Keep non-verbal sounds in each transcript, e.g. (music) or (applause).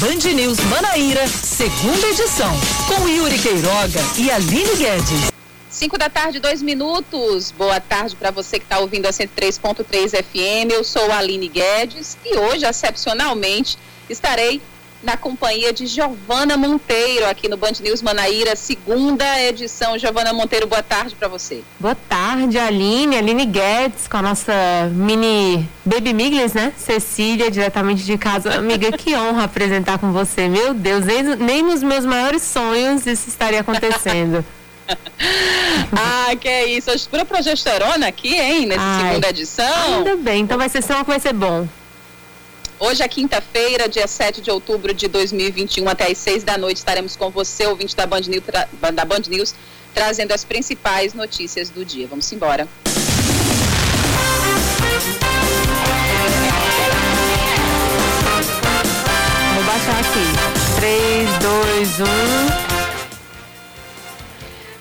Band News Manaíra, segunda edição, com Yuri Queiroga e Aline Guedes. 5 da tarde, dois minutos. Boa tarde para você que está ouvindo a 103.3 FM. Eu sou a Aline Guedes e hoje, excepcionalmente, estarei na companhia de Giovana Monteiro, aqui no Band News Manaíra, segunda edição. Giovana Monteiro, boa tarde para você. Boa tarde, Aline, Aline Guedes, com a nossa mini Baby Miglis, né? Cecília, diretamente de casa. Amiga, que honra apresentar com você. Meu Deus, nem, nem nos meus maiores sonhos isso estaria acontecendo. (laughs) ah, que é isso. Pura progesterona aqui, hein, nessa Ai, segunda edição. Ainda bem, então vai ser só que vai ser bom. Hoje é quinta-feira, dia 7 de outubro de 2021, até às 6 da noite estaremos com você, ouvinte da Band News, da Band News trazendo as principais notícias do dia. Vamos embora. Vou baixar aqui. 3, 2, 1.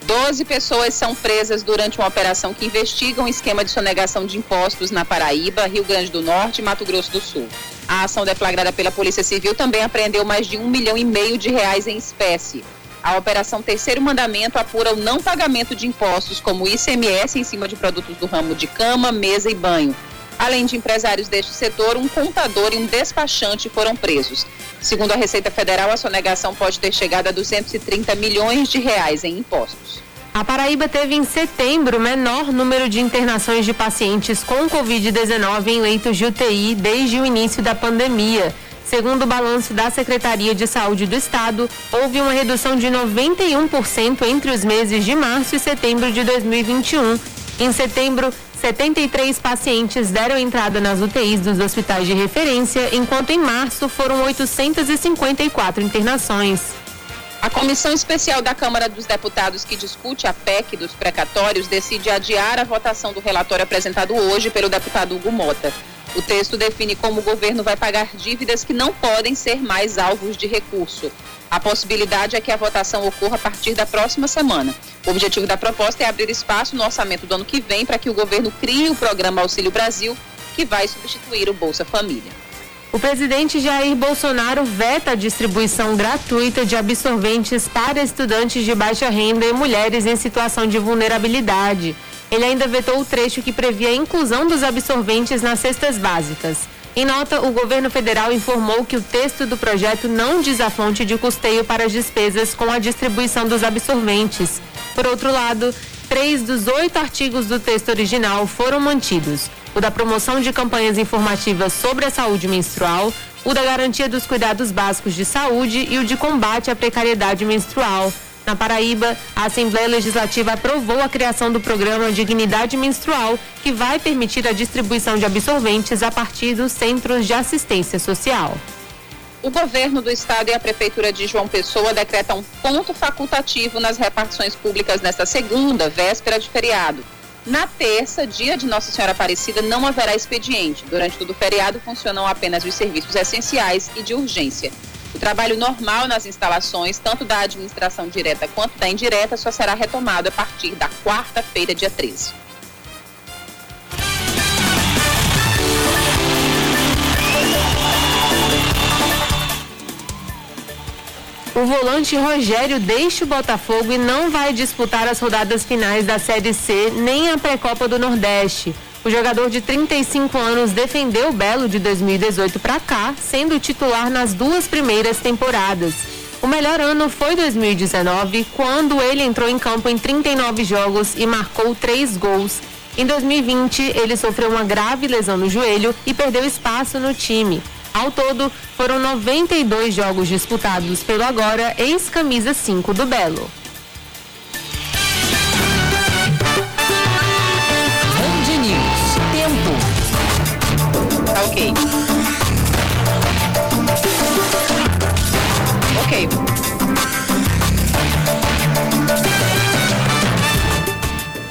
Doze pessoas são presas durante uma operação que investiga um esquema de sonegação de impostos na Paraíba, Rio Grande do Norte e Mato Grosso do Sul. A ação deflagrada pela Polícia Civil também apreendeu mais de um milhão e meio de reais em espécie. A operação Terceiro Mandamento apura o não pagamento de impostos, como ICMS, em cima de produtos do ramo de cama, mesa e banho. Além de empresários deste setor, um contador e um despachante foram presos. Segundo a Receita Federal, a sonegação pode ter chegado a 230 milhões de reais em impostos. A Paraíba teve em setembro o menor número de internações de pacientes com Covid-19 em leitos de UTI desde o início da pandemia. Segundo o balanço da Secretaria de Saúde do Estado, houve uma redução de 91% entre os meses de março e setembro de 2021. Em setembro, 73 pacientes deram entrada nas UTIs dos hospitais de referência, enquanto em março foram 854 internações. A Comissão Especial da Câmara dos Deputados que discute a PEC dos precatórios decide adiar a votação do relatório apresentado hoje pelo deputado Hugo Mota. O texto define como o governo vai pagar dívidas que não podem ser mais alvos de recurso. A possibilidade é que a votação ocorra a partir da próxima semana. O objetivo da proposta é abrir espaço no orçamento do ano que vem para que o governo crie o programa Auxílio Brasil, que vai substituir o Bolsa Família. O presidente Jair Bolsonaro veta a distribuição gratuita de absorventes para estudantes de baixa renda e mulheres em situação de vulnerabilidade. Ele ainda vetou o trecho que previa a inclusão dos absorventes nas cestas básicas. Em nota, o governo federal informou que o texto do projeto não diz a fonte de custeio para as despesas com a distribuição dos absorventes. Por outro lado, três dos oito artigos do texto original foram mantidos: o da promoção de campanhas informativas sobre a saúde menstrual, o da garantia dos cuidados básicos de saúde e o de combate à precariedade menstrual. Na Paraíba, a Assembleia Legislativa aprovou a criação do programa Dignidade Menstrual, que vai permitir a distribuição de absorventes a partir dos centros de assistência social. O governo do estado e a prefeitura de João Pessoa decretam ponto facultativo nas repartições públicas nesta segunda, véspera de feriado. Na terça, dia de Nossa Senhora Aparecida, não haverá expediente. Durante todo o feriado funcionam apenas os serviços essenciais e de urgência. O trabalho normal nas instalações, tanto da administração direta quanto da indireta, só será retomado a partir da quarta-feira, dia 13. O volante Rogério deixa o Botafogo e não vai disputar as rodadas finais da Série C nem a pré-copa do Nordeste. O jogador de 35 anos defendeu o Belo de 2018 para cá, sendo titular nas duas primeiras temporadas. O melhor ano foi 2019, quando ele entrou em campo em 39 jogos e marcou três gols. Em 2020, ele sofreu uma grave lesão no joelho e perdeu espaço no time. Ao todo, foram 92 jogos disputados pelo agora ex-camisa 5 do Belo. Tá ok. Ok.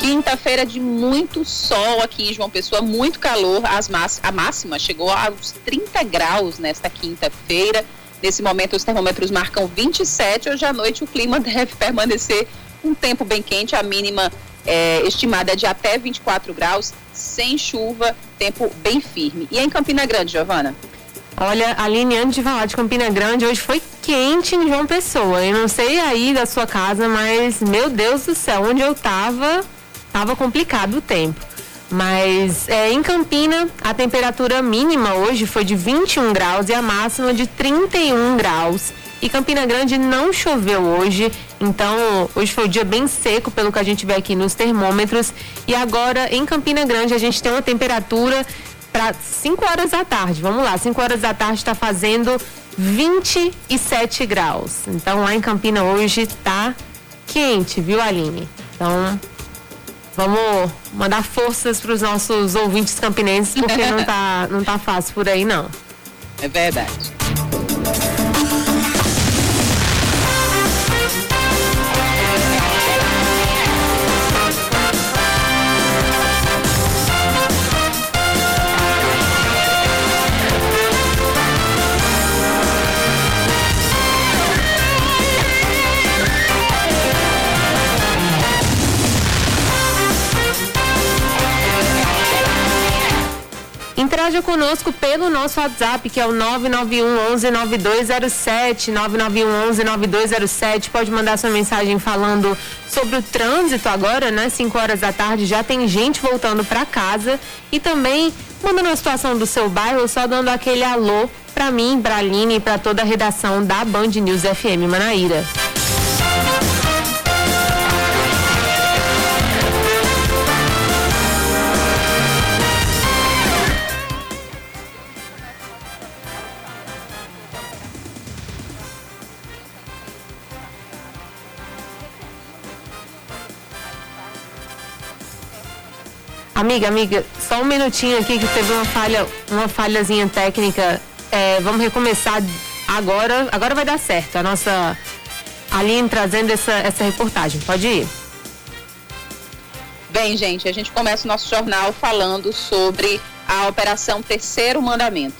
Quinta-feira de muito sol aqui em João Pessoa, muito calor. As a máxima chegou aos 30 graus nesta quinta-feira. Nesse momento, os termômetros marcam 27. Hoje à noite, o clima (laughs) deve permanecer um tempo bem quente. A mínima é, estimada é de até 24 graus, sem chuva, tempo bem firme. E em Campina Grande, Giovana? Olha, Aline, antes de falar de Campina Grande, hoje foi quente em João Pessoa. Eu não sei aí da sua casa, mas meu Deus do céu, onde eu tava, tava complicado o tempo. Mas é, em Campina, a temperatura mínima hoje foi de 21 graus e a máxima de 31 graus. E Campina Grande não choveu hoje, então hoje foi um dia bem seco, pelo que a gente vê aqui nos termômetros. E agora em Campina Grande a gente tem uma temperatura para 5 horas da tarde. Vamos lá, 5 horas da tarde está fazendo 27 graus. Então lá em Campina hoje está quente, viu, Aline? Então vamos mandar forças para os nossos ouvintes campinenses, porque não (laughs) tá, não tá fácil por aí, não. É verdade. Interaja conosco pelo nosso WhatsApp, que é o 991 11 9207, 991 11 9207. Pode mandar sua mensagem falando sobre o trânsito agora, né? 5 horas da tarde, já tem gente voltando para casa e também mandando a situação do seu bairro, só dando aquele alô para mim, para Aline e para toda a redação da Band News FM Manaíra. Amiga, amiga, só um minutinho aqui que teve uma falha, uma falhazinha técnica. É, vamos recomeçar agora. Agora vai dar certo. A nossa Aline trazendo essa, essa reportagem. Pode ir. Bem, gente, a gente começa o nosso jornal falando sobre a Operação Terceiro Mandamento.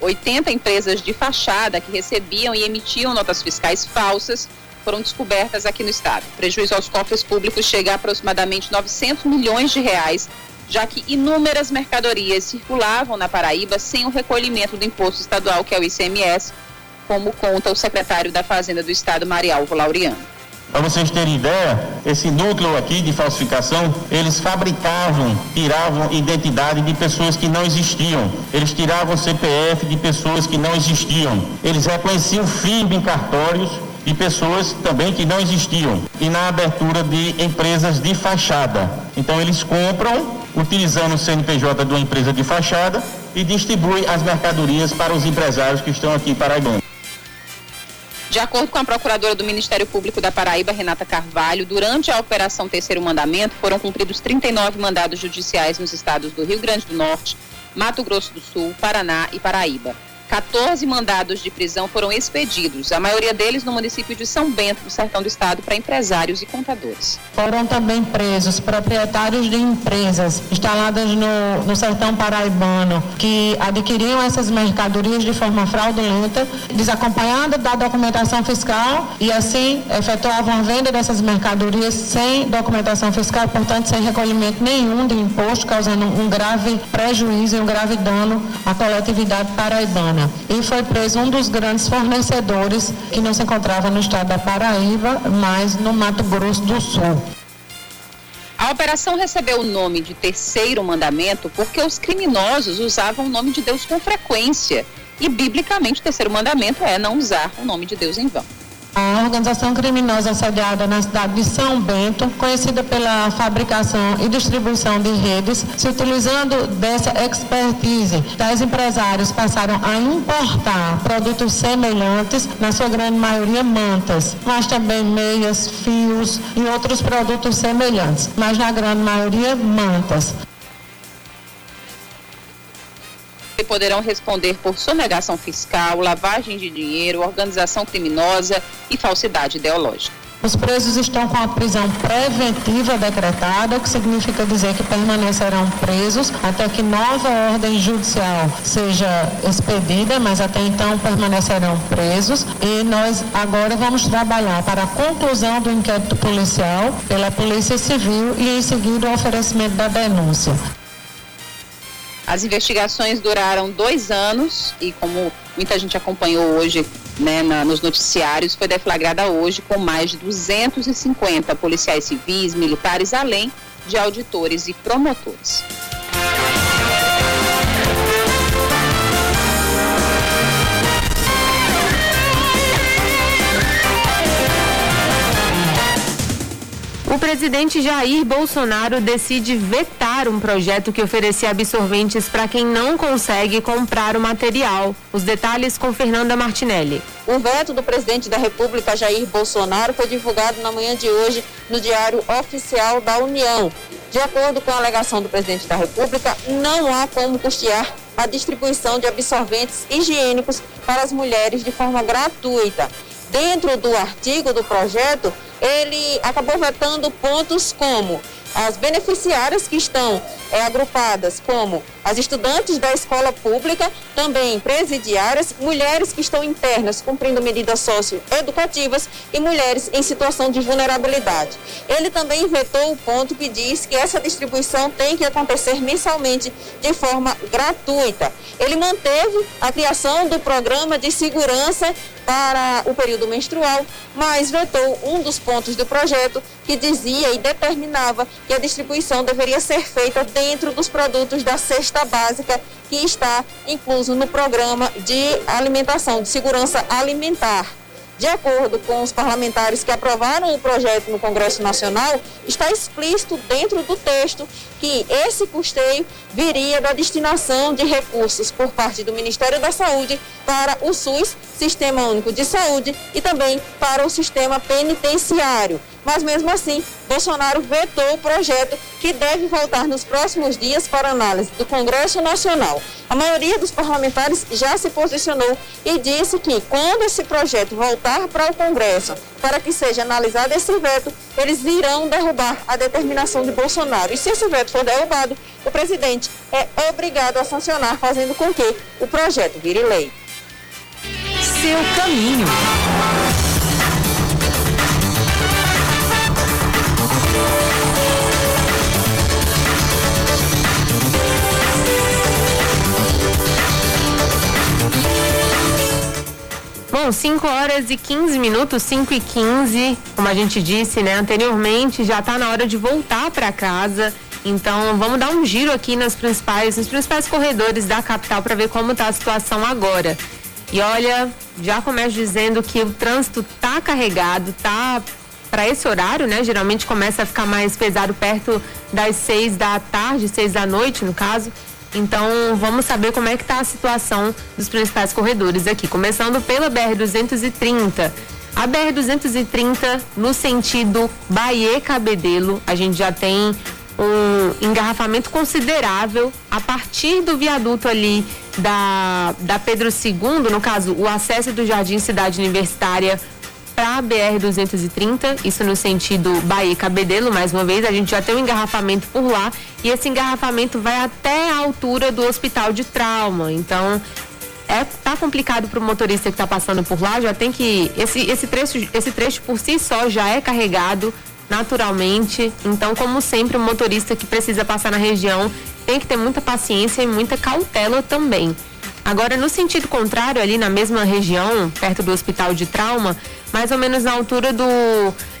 80 empresas de fachada que recebiam e emitiam notas fiscais falsas foram descobertas aqui no estado. O prejuízo aos cofres públicos chega a aproximadamente 900 milhões de reais já que inúmeras mercadorias circulavam na Paraíba sem o recolhimento do imposto estadual, que é o ICMS, como conta o secretário da Fazenda do Estado, Marialvo Laureano. Para vocês terem ideia, esse núcleo aqui de falsificação, eles fabricavam, tiravam identidade de pessoas que não existiam. Eles tiravam CPF de pessoas que não existiam. Eles reconheciam FIB em cartórios de pessoas também que não existiam. E na abertura de empresas de fachada. Então eles compram utilizando o CNPJ de uma empresa de fachada e distribui as mercadorias para os empresários que estão aqui em Paraíba. De acordo com a procuradora do Ministério Público da Paraíba, Renata Carvalho, durante a Operação Terceiro Mandamento foram cumpridos 39 mandados judiciais nos estados do Rio Grande do Norte, Mato Grosso do Sul, Paraná e Paraíba. 14 mandados de prisão foram expedidos, a maioria deles no município de São Bento, no sertão do estado, para empresários e contadores. Foram também presos proprietários de empresas instaladas no, no sertão paraibano que adquiriam essas mercadorias de forma fraudulenta, desacompanhada da documentação fiscal e assim efetuavam a venda dessas mercadorias sem documentação fiscal, portanto sem recolhimento nenhum de imposto, causando um grave prejuízo e um grave dano à coletividade paraibana. E foi preso um dos grandes fornecedores que não se encontrava no estado da Paraíba, mas no Mato Grosso do Sul. A operação recebeu o nome de Terceiro Mandamento porque os criminosos usavam o nome de Deus com frequência. E, biblicamente, o terceiro mandamento é não usar o nome de Deus em vão. A organização criminosa sediada na cidade de São Bento, conhecida pela fabricação e distribuição de redes, se utilizando dessa expertise, tais empresários passaram a importar produtos semelhantes, na sua grande maioria mantas, mas também meias, fios e outros produtos semelhantes, mas na grande maioria mantas. Poderão responder por sonegação fiscal, lavagem de dinheiro, organização criminosa e falsidade ideológica. Os presos estão com a prisão preventiva decretada, o que significa dizer que permanecerão presos até que nova ordem judicial seja expedida, mas até então permanecerão presos. E nós agora vamos trabalhar para a conclusão do inquérito policial pela Polícia Civil e em seguida o oferecimento da denúncia. As investigações duraram dois anos e, como muita gente acompanhou hoje né, na, nos noticiários, foi deflagrada hoje com mais de 250 policiais civis, militares, além de auditores e promotores. O presidente Jair Bolsonaro decide vetar um projeto que oferecia absorventes para quem não consegue comprar o material. Os detalhes com Fernanda Martinelli. O veto do presidente da República, Jair Bolsonaro, foi divulgado na manhã de hoje no Diário Oficial da União. De acordo com a alegação do presidente da República, não há como custear a distribuição de absorventes higiênicos para as mulheres de forma gratuita. Dentro do artigo do projeto, ele acabou vetando pontos como as beneficiárias que estão é, agrupadas como as estudantes da escola pública, também presidiárias, mulheres que estão internas cumprindo medidas socioeducativas e mulheres em situação de vulnerabilidade. Ele também vetou o ponto que diz que essa distribuição tem que acontecer mensalmente de forma gratuita. Ele manteve a criação do programa de segurança para o período menstrual, mas vetou um dos pontos do projeto que dizia e determinava que a distribuição deveria ser feita dentro dos produtos da cesta básica que está incluso no programa de alimentação, de segurança alimentar. De acordo com os parlamentares que aprovaram o projeto no Congresso Nacional, está explícito dentro do texto que esse custeio viria da destinação de recursos por parte do Ministério da Saúde para o SUS, Sistema Único de Saúde, e também para o sistema penitenciário. Mas mesmo assim, Bolsonaro vetou o projeto que deve voltar nos próximos dias para análise do Congresso Nacional. A maioria dos parlamentares já se posicionou e disse que quando esse projeto voltar para o Congresso, para que seja analisado esse veto, eles irão derrubar a determinação de Bolsonaro. E se esse veto for derrubado, o presidente é obrigado a sancionar, fazendo com que o projeto vire lei. Seu caminho. Bom, 5 horas e 15 minutos, 5 e 15, como a gente disse, né, anteriormente, já está na hora de voltar para casa. Então, vamos dar um giro aqui nas principais, nos principais corredores da capital para ver como está a situação agora. E olha, já começo dizendo que o trânsito tá carregado, tá para esse horário, né? Geralmente começa a ficar mais pesado perto das seis da tarde, seis da noite, no caso. Então, vamos saber como é que está a situação dos principais corredores aqui. Começando pela BR-230. A BR-230, no sentido Bahia-Cabedelo, a gente já tem um engarrafamento considerável a partir do viaduto ali da, da Pedro II, no caso, o acesso do Jardim Cidade Universitária para a BR-230, isso no sentido Bahia-Cabedelo, mais uma vez, a gente já tem um engarrafamento por lá e esse engarrafamento vai até a altura do hospital de trauma. Então, é tá complicado para o motorista que está passando por lá, já tem que esse esse trecho esse trecho por si só já é carregado naturalmente. Então, como sempre, o motorista que precisa passar na região tem que ter muita paciência e muita cautela também. Agora, no sentido contrário, ali na mesma região, perto do hospital de trauma, mais ou menos na altura do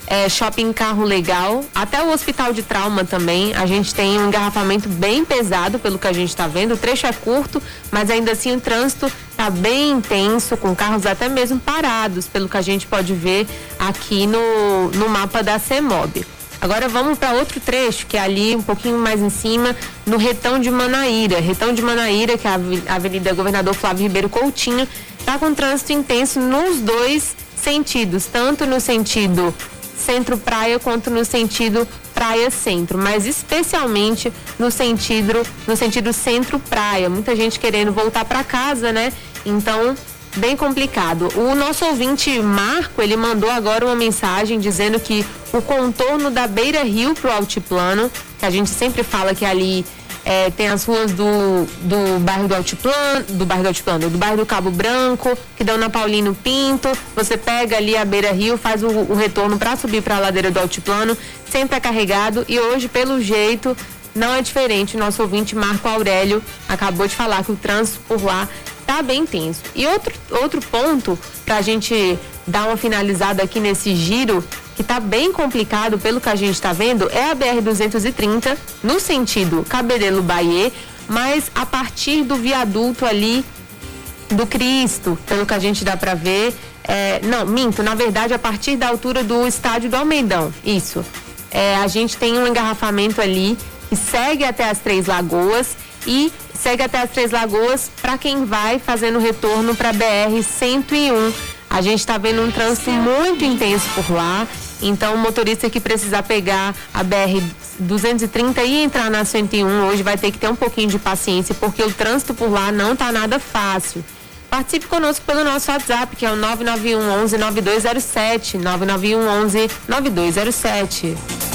é, shopping Carro Legal, até o hospital de trauma também, a gente tem um engarrafamento bem pesado, pelo que a gente está vendo. O trecho é curto, mas ainda assim o trânsito está bem intenso, com carros até mesmo parados, pelo que a gente pode ver aqui no, no mapa da CEMOB. Agora vamos para outro trecho, que é ali um pouquinho mais em cima, no Retão de Manaíra. Retão de Manaíra, que é a Avenida Governador Flávio Ribeiro Coutinho, está com trânsito intenso nos dois sentidos, tanto no sentido centro-praia quanto no sentido praia-centro, mas especialmente no sentido no sentido centro-praia. Muita gente querendo voltar para casa, né? Então bem complicado. O nosso ouvinte Marco, ele mandou agora uma mensagem dizendo que o contorno da Beira Rio pro Altiplano, que a gente sempre fala que ali é, tem as ruas do, do bairro do Altiplano, do bairro do Altiplano, do bairro do Cabo Branco, que dão na Paulino Pinto. Você pega ali a Beira Rio, faz o, o retorno para subir para a ladeira do Altiplano, sempre é carregado e hoje, pelo jeito, não é diferente. O nosso ouvinte Marco Aurélio acabou de falar que o trânsito por lá está bem tenso. E outro, outro ponto para a gente dar uma finalizada aqui nesse giro que está bem complicado pelo que a gente está vendo é a BR-230 no sentido Cabedelo Bahia, mas a partir do viaduto ali do Cristo, pelo que a gente dá para ver, é, não, minto, na verdade a partir da altura do estádio do Almeidão, isso. É, a gente tem um engarrafamento ali que segue até as Três Lagoas e segue até as Três Lagoas para quem vai fazendo retorno para BR 101. A gente está vendo um trânsito muito intenso por lá. Então, o motorista que precisar pegar a BR 230 e entrar na 101 hoje vai ter que ter um pouquinho de paciência, porque o trânsito por lá não está nada fácil. Participe conosco pelo nosso WhatsApp, que é o 991 11 9207. 991 11 9207.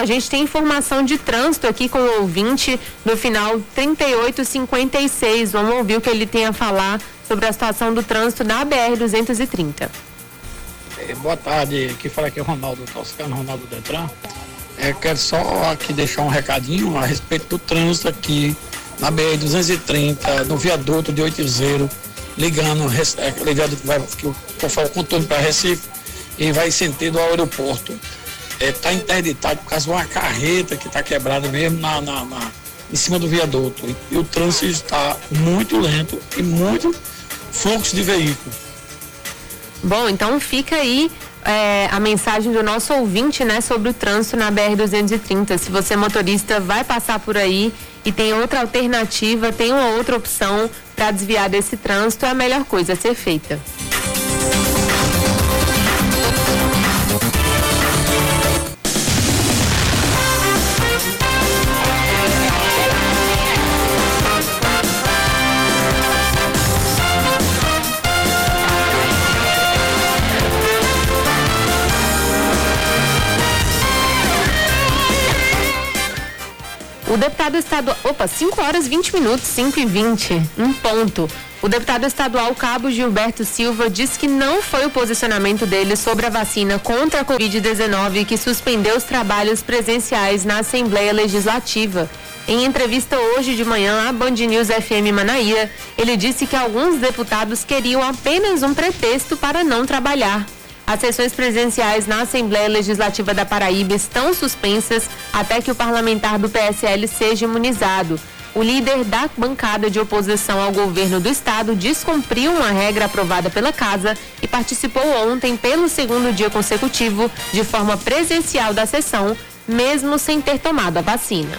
A gente tem informação de trânsito aqui com o ouvinte no final 3856. Vamos ouvir o que ele tem a falar sobre a situação do trânsito na BR-230. É, boa tarde, aqui fala aqui é o Ronaldo Toscano, Ronaldo Detran. É, quero só aqui deixar um recadinho a respeito do trânsito aqui na BR-230, no viaduto de 80, ligando, é, ligado vai, que o, o contorno para Recife e vai sentido ao aeroporto está interditado por causa de uma carreta que está quebrada mesmo na, na, na, em cima do viaduto. E, e o trânsito está muito lento e muito fluxo de veículos. Bom, então fica aí é, a mensagem do nosso ouvinte, né, sobre o trânsito na BR-230. Se você motorista vai passar por aí e tem outra alternativa, tem uma outra opção para desviar desse trânsito, é a melhor coisa a ser feita. O deputado estadual. Opa, 5 horas 20 minutos, 5 e 20, um ponto. O deputado estadual Cabo Gilberto Silva diz que não foi o posicionamento dele sobre a vacina contra a Covid-19 que suspendeu os trabalhos presenciais na Assembleia Legislativa. Em entrevista hoje de manhã à Band News FM Manaíra, ele disse que alguns deputados queriam apenas um pretexto para não trabalhar. As sessões presenciais na Assembleia Legislativa da Paraíba estão suspensas até que o parlamentar do PSL seja imunizado. O líder da bancada de oposição ao governo do estado descumpriu uma regra aprovada pela casa e participou ontem pelo segundo dia consecutivo de forma presencial da sessão, mesmo sem ter tomado a vacina.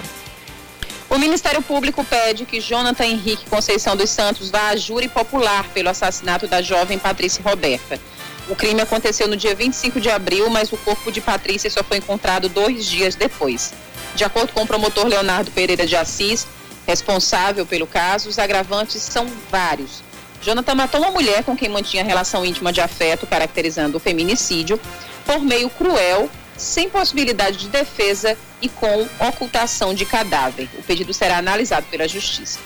O Ministério Público pede que Jonathan Henrique Conceição dos Santos vá à júri popular pelo assassinato da jovem Patrícia Roberta. O crime aconteceu no dia 25 de abril, mas o corpo de Patrícia só foi encontrado dois dias depois. De acordo com o promotor Leonardo Pereira de Assis, responsável pelo caso, os agravantes são vários. Jonathan matou uma mulher com quem mantinha relação íntima de afeto, caracterizando o feminicídio, por meio cruel, sem possibilidade de defesa e com ocultação de cadáver. O pedido será analisado pela Justiça.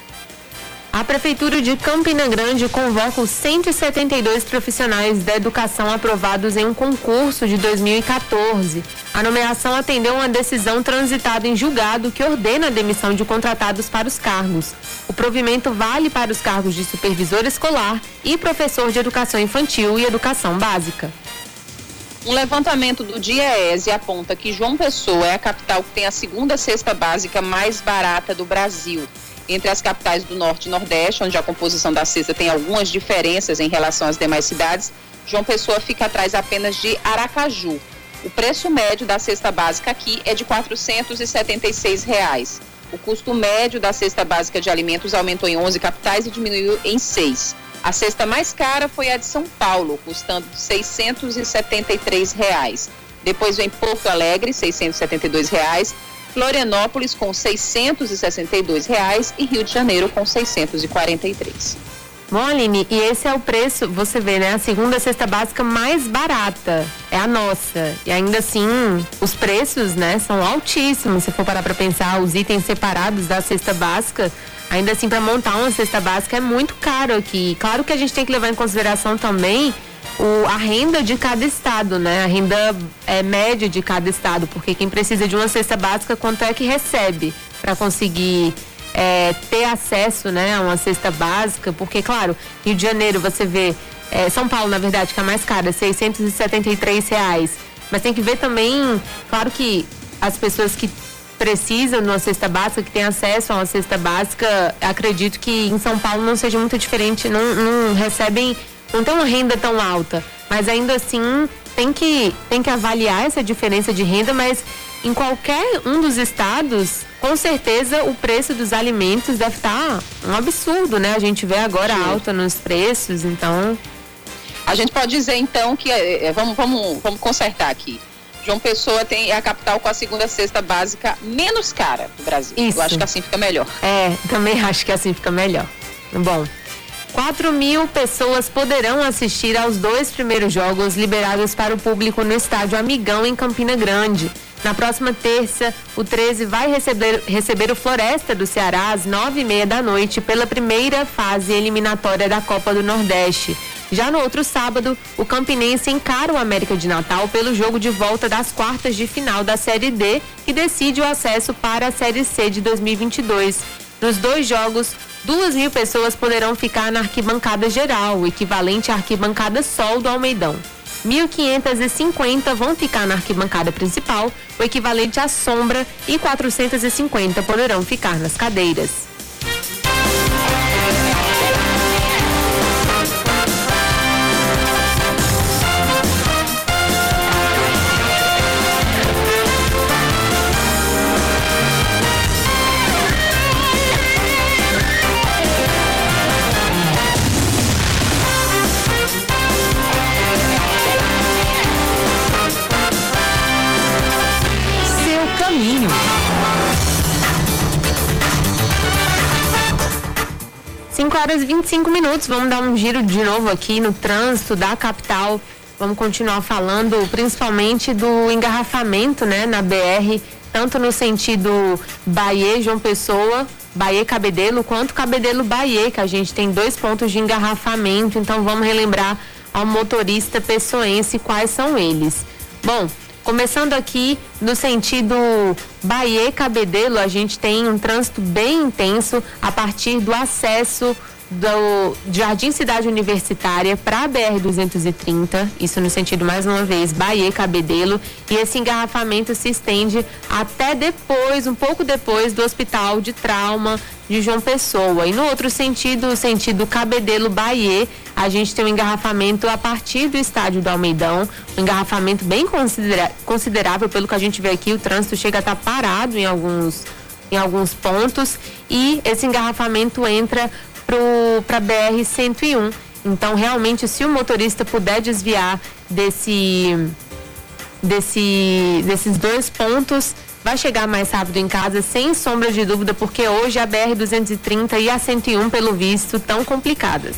A Prefeitura de Campina Grande convoca os 172 profissionais da educação aprovados em um concurso de 2014. A nomeação atendeu uma decisão transitada em julgado que ordena a demissão de contratados para os cargos. O provimento vale para os cargos de supervisor escolar e professor de educação infantil e educação básica. Um levantamento do DIEESE aponta que João Pessoa é a capital que tem a segunda cesta básica mais barata do Brasil entre as capitais do Norte e Nordeste, onde a composição da cesta tem algumas diferenças em relação às demais cidades, João Pessoa fica atrás apenas de Aracaju. O preço médio da cesta básica aqui é de 476 reais. O custo médio da cesta básica de alimentos aumentou em 11 capitais e diminuiu em 6. A cesta mais cara foi a de São Paulo, custando 673 reais. Depois vem Porto Alegre, 672 reais. Florianópolis com 662 reais, e Rio de Janeiro com R$ 643. Bom, e esse é o preço, você vê, né? A segunda cesta básica mais barata é a nossa. E ainda assim, os preços, né, são altíssimos. Se for parar para pensar, os itens separados da cesta básica, ainda assim, para montar uma cesta básica é muito caro aqui. Claro que a gente tem que levar em consideração também o, a renda de cada estado, né? A renda é, média de cada estado, porque quem precisa de uma cesta básica, quanto é que recebe para conseguir é, ter acesso né, a uma cesta básica, porque, claro, Rio de Janeiro você vê, é, São Paulo, na verdade, que é a mais cara, 673 reais. Mas tem que ver também, claro que as pessoas que precisam de uma cesta básica, que têm acesso a uma cesta básica, acredito que em São Paulo não seja muito diferente, não, não recebem, não tem uma renda tão alta. Mas ainda assim tem que, tem que avaliar essa diferença de renda, mas em qualquer um dos estados, com certeza o preço dos alimentos deve estar um absurdo, né? A gente vê agora Sim. alta nos preços, então. A gente pode dizer então que é, é, vamos, vamos, vamos consertar aqui. João Pessoa tem é a capital com a segunda cesta básica menos cara do Brasil. Isso. Eu acho que assim fica melhor. É, também (laughs) acho que assim fica melhor. Bom. 4 mil pessoas poderão assistir aos dois primeiros jogos liberados para o público no estádio Amigão, em Campina Grande. Na próxima terça, o 13 vai receber, receber o Floresta do Ceará às nove e meia da noite pela primeira fase eliminatória da Copa do Nordeste. Já no outro sábado, o Campinense encara o América de Natal pelo jogo de volta das quartas de final da Série D, que decide o acesso para a Série C de 2022. Nos dois jogos, duas mil pessoas poderão ficar na arquibancada geral, o equivalente à arquibancada Sol do Almeidão. 1.550 vão ficar na arquibancada principal, o equivalente à sombra, e 450 poderão ficar nas cadeiras. Horas e 25 minutos. Vamos dar um giro de novo aqui no trânsito da capital. Vamos continuar falando principalmente do engarrafamento, né, na BR, tanto no sentido Bahia, João Pessoa, Bahia Cabedelo, quanto Cabedelo Bahia, que a gente tem dois pontos de engarrafamento. Então vamos relembrar ao motorista pessoense quais são eles. Bom, Começando aqui no sentido Bahia Cabedelo, a gente tem um trânsito bem intenso a partir do acesso do Jardim Cidade Universitária para a BR-230, isso no sentido, mais uma vez, Bahia Cabedelo, e esse engarrafamento se estende até depois, um pouco depois do Hospital de Trauma de João Pessoa. E no outro sentido, o sentido Cabedelo Bahia, a gente tem um engarrafamento a partir do estádio do Almeidão, um engarrafamento bem considera considerável, pelo que a gente vê aqui, o trânsito chega a estar parado em alguns em alguns pontos e esse engarrafamento entra para a BR-101. Então, realmente, se o motorista puder desviar desse, desse, desses dois pontos, vai chegar mais rápido em casa, sem sombra de dúvida, porque hoje a BR-230 e a 101, pelo visto, estão complicadas.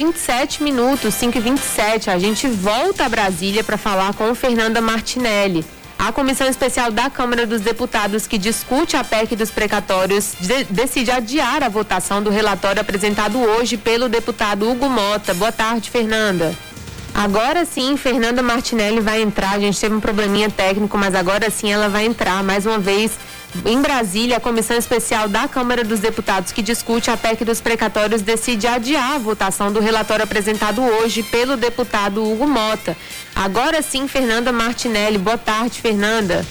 27 minutos, 5 e 27. A gente volta a Brasília para falar com Fernanda Martinelli. A Comissão Especial da Câmara dos Deputados, que discute a PEC dos precatórios, de, decide adiar a votação do relatório apresentado hoje pelo deputado Hugo Mota. Boa tarde, Fernanda. Agora sim, Fernanda Martinelli vai entrar. A gente teve um probleminha técnico, mas agora sim ela vai entrar mais uma vez em Brasília, a Comissão Especial da Câmara dos Deputados que discute a PEC dos precatórios decide adiar a votação do relatório apresentado hoje pelo deputado Hugo Mota. Agora sim, Fernanda Martinelli. Boa tarde, Fernanda.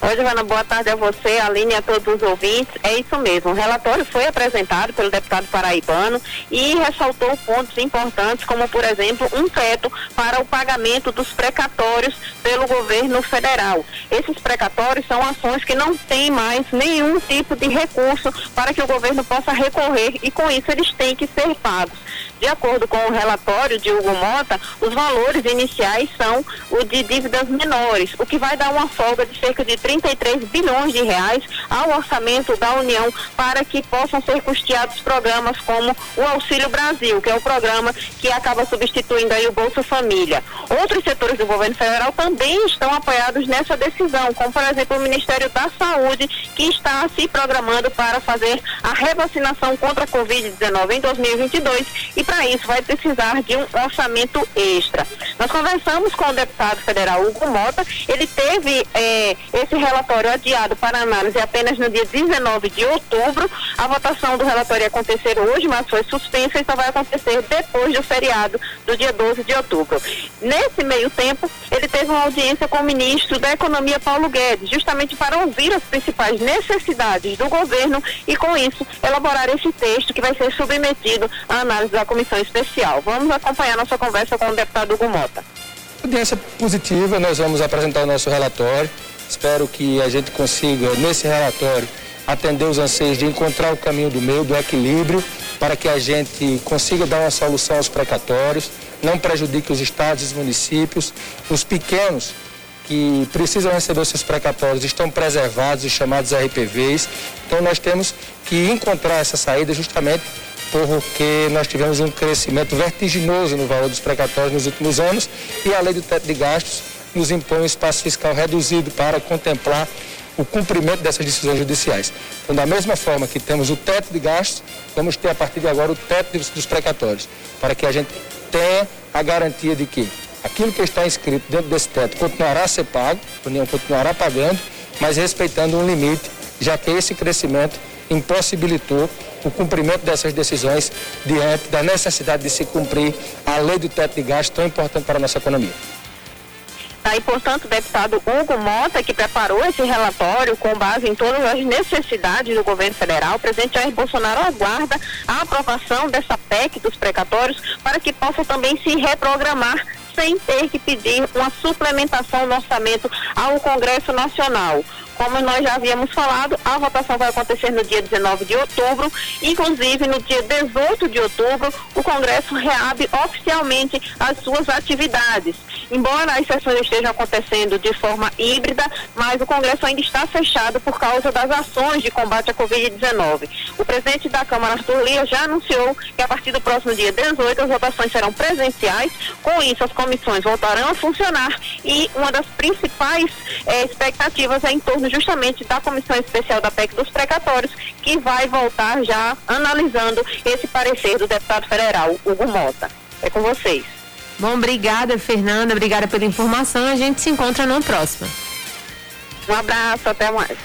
Oi, Giovana, boa tarde a você, a Aline e a todos os ouvintes. É isso mesmo, o relatório foi apresentado pelo deputado paraibano e ressaltou pontos importantes, como, por exemplo, um teto para o pagamento dos precatórios pelo governo federal. Esses precatórios são ações que não têm mais nenhum tipo de recurso para que o governo possa recorrer e, com isso, eles têm que ser pagos. De acordo com o relatório de Hugo Mota, os valores iniciais são o de dívidas menores, o que vai dar uma folga de cerca de 33 bilhões de reais ao orçamento da União para que possam ser custeados programas como o Auxílio Brasil, que é o programa que acaba substituindo aí o Bolsa Família. Outros setores do governo federal também estão apoiados nessa decisão, como por exemplo o Ministério da Saúde, que está se programando para fazer a revacinação contra a Covid-19 em 2022 e para isso vai precisar de um orçamento extra. Nós conversamos com o deputado federal Hugo Mota, ele teve eh, esse relatório adiado para análise apenas no dia 19 de outubro. A votação do relatório ia acontecer hoje, mas foi suspensa e só vai acontecer depois do feriado do dia 12 de outubro. Nesse meio tempo, ele teve uma audiência com o ministro da Economia, Paulo Guedes, justamente para ouvir as principais necessidades do governo e, com isso, elaborar esse texto que vai ser submetido à análise da comissão comissão especial. Vamos acompanhar nossa conversa com o deputado Hugo Mota. Audiência positiva, nós vamos apresentar o nosso relatório. Espero que a gente consiga, nesse relatório, atender os anseios de encontrar o caminho do meio, do equilíbrio, para que a gente consiga dar uma solução aos precatórios, não prejudique os estados os municípios, os pequenos que precisam receber os seus precatórios estão preservados e chamados RPVs. Então nós temos que encontrar essa saída justamente porque nós tivemos um crescimento vertiginoso no valor dos precatórios nos últimos anos e a lei do teto de gastos nos impõe um espaço fiscal reduzido para contemplar o cumprimento dessas decisões judiciais. Então, da mesma forma que temos o teto de gastos, vamos ter a partir de agora o teto dos precatórios, para que a gente tenha a garantia de que aquilo que está inscrito dentro desse teto continuará a ser pago, a União continuará pagando, mas respeitando um limite, já que esse crescimento impossibilitou o cumprimento dessas decisões diante da necessidade de se cumprir a lei do teto de gasto tão importante para a nossa economia. Tá, e, portanto, o deputado Hugo Mota, que preparou esse relatório com base em todas as necessidades do governo federal, o presidente Jair Bolsonaro aguarda a aprovação dessa PEC dos precatórios para que possa também se reprogramar sem ter que pedir uma suplementação no orçamento ao Congresso Nacional. Como nós já havíamos falado, a votação vai acontecer no dia 19 de outubro. Inclusive, no dia 18 de outubro, o Congresso reabre oficialmente as suas atividades. Embora as sessões estejam acontecendo de forma híbrida, mas o Congresso ainda está fechado por causa das ações de combate à Covid-19. O presidente da Câmara, Arthur Lia, já anunciou que a partir do próximo dia 18 as votações serão presenciais. Com isso, as comissões voltarão a funcionar e uma das principais eh, expectativas é em torno justamente da Comissão Especial da PEC dos Precatórios, que vai voltar já analisando esse parecer do deputado federal, Hugo Mota. É com vocês. Bom, obrigada, Fernanda. Obrigada pela informação. A gente se encontra no próximo. Um abraço, até mais.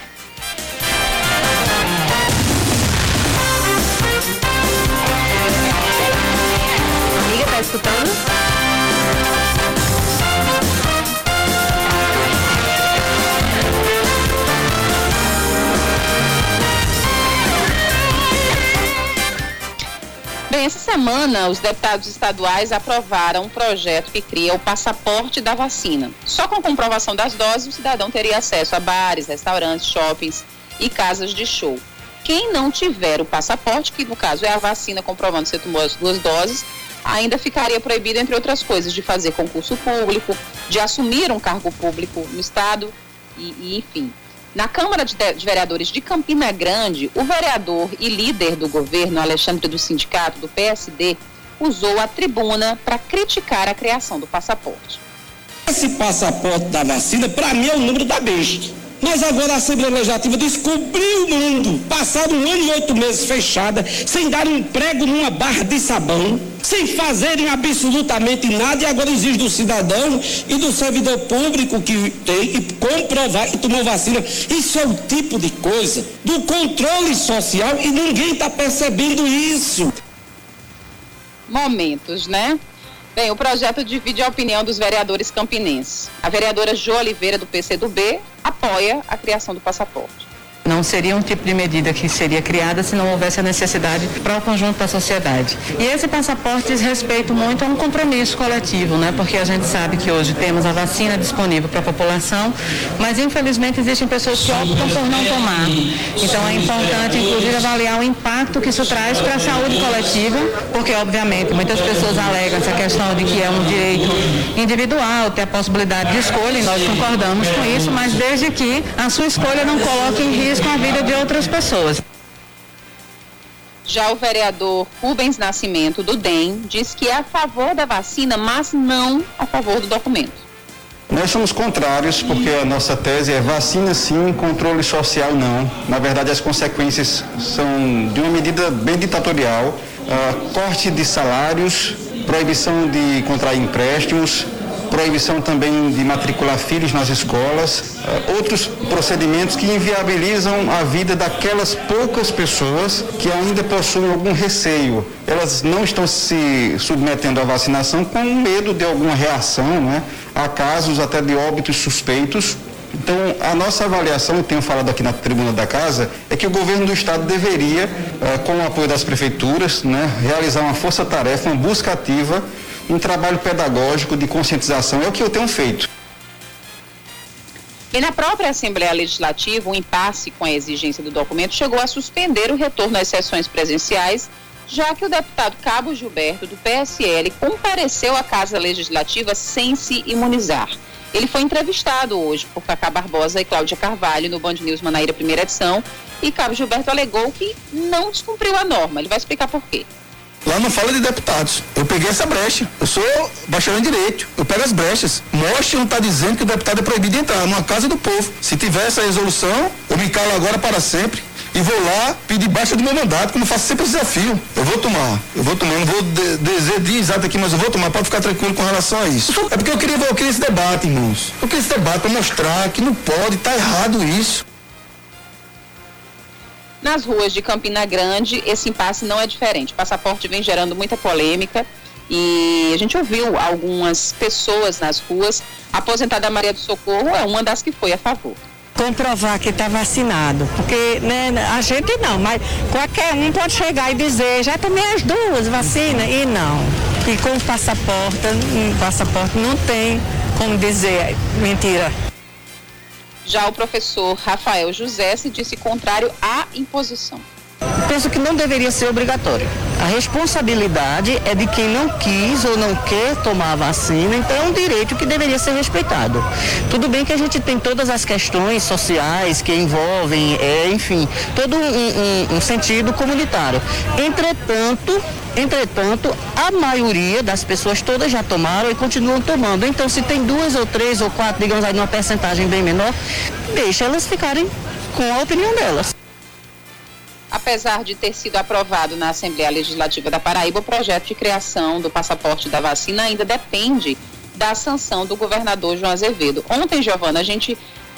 Amiga, tá escutando? Essa semana os deputados estaduais aprovaram um projeto que cria o passaporte da vacina. Só com comprovação das doses, o cidadão teria acesso a bares, restaurantes, shoppings e casas de show. Quem não tiver o passaporte, que no caso é a vacina comprovando que você tomou as duas doses, ainda ficaria proibido, entre outras coisas, de fazer concurso público, de assumir um cargo público no Estado e, e enfim. Na Câmara de, de Vereadores de Campina Grande, o vereador e líder do governo, Alexandre do Sindicato, do PSD, usou a tribuna para criticar a criação do passaporte. Esse passaporte da vacina, para mim, é o número da besta. Mas agora a Assembleia Legislativa descobriu o mundo, passado um ano e oito meses fechada, sem dar um prego numa barra de sabão, sem fazerem absolutamente nada, e agora exige do cidadão e do servidor público que tem que comprovar que tomou vacina. Isso é o tipo de coisa do controle social e ninguém está percebendo isso. Momentos, né? Bem, o projeto divide a opinião dos vereadores campinenses. A vereadora Jo Oliveira, do PCdoB, apoia a criação do passaporte. Não seria um tipo de medida que seria criada se não houvesse a necessidade para o conjunto da sociedade. E esse passaporte diz respeito muito a um compromisso coletivo, né? Porque a gente sabe que hoje temos a vacina disponível para a população, mas infelizmente existem pessoas que optam por não tomar. Então é importante, inclusive, avaliar o impacto que isso traz para a saúde coletiva, porque obviamente muitas pessoas alegam essa questão de que é um direito individual, ter a possibilidade de escolha, e nós concordamos com isso, mas desde que a sua escolha não coloque em risco com a vida de outras pessoas. Já o vereador Rubens Nascimento, do DEM, diz que é a favor da vacina, mas não a favor do documento. Nós somos contrários, porque a nossa tese é vacina sim, controle social não. Na verdade, as consequências são de uma medida bem ditatorial, uh, corte de salários, proibição de contrair empréstimos, proibição também de matricular filhos nas escolas, uh, outros procedimentos que inviabilizam a vida daquelas poucas pessoas que ainda possuem algum receio. Elas não estão se submetendo à vacinação com medo de alguma reação, né? Há casos até de óbitos suspeitos. Então, a nossa avaliação, e tenho falado aqui na tribuna da casa, é que o governo do estado deveria, uh, com o apoio das prefeituras, né, realizar uma força-tarefa, uma busca ativa um trabalho pedagógico de conscientização. É o que eu tenho feito. E na própria Assembleia Legislativa, o impasse com a exigência do documento chegou a suspender o retorno às sessões presenciais, já que o deputado Cabo Gilberto, do PSL, compareceu à Casa Legislativa sem se imunizar. Ele foi entrevistado hoje por Cacá Barbosa e Cláudia Carvalho no Band News Manaíra Primeira Edição e Cabo Gilberto alegou que não descumpriu a norma. Ele vai explicar por quê. Lá não fala de deputados. Eu peguei essa brecha. Eu sou bacharel em direito. Eu pego as brechas. Mostre não está dizendo que o deputado é proibido de entrar numa casa do povo. Se tiver essa resolução, eu me calo agora para sempre e vou lá pedir baixa do meu mandato, como faço sempre o desafio. Eu vou tomar, eu vou tomar, não vou de, dizer de exato aqui, mas eu vou tomar, pode ficar tranquilo com relação a isso. É porque eu queria, eu queria esse debate, irmãos. Eu queria esse debate para mostrar que não pode, está errado isso. Nas ruas de Campina Grande, esse impasse não é diferente. O passaporte vem gerando muita polêmica e a gente ouviu algumas pessoas nas ruas. A aposentada Maria do Socorro é uma das que foi a favor comprovar que está vacinado. Porque né, a gente não, mas qualquer um pode chegar e dizer, já tomei as duas vacinas, e não. E com o passaporte, o passaporte não tem como dizer mentira. Já o professor Rafael José se disse contrário à imposição. Penso que não deveria ser obrigatório. A responsabilidade é de quem não quis ou não quer tomar a vacina, então é um direito que deveria ser respeitado. Tudo bem que a gente tem todas as questões sociais que envolvem, é, enfim, todo um, um, um sentido comunitário. Entretanto, Entretanto, a maioria das pessoas todas já tomaram e continuam tomando. Então, se tem duas ou três ou quatro, digamos aí, numa percentagem bem menor, deixa elas ficarem com a opinião delas. Apesar de ter sido aprovado na Assembleia Legislativa da Paraíba, o projeto de criação do passaporte da vacina ainda depende da sanção do governador João Azevedo. Ontem, Giovana, a gente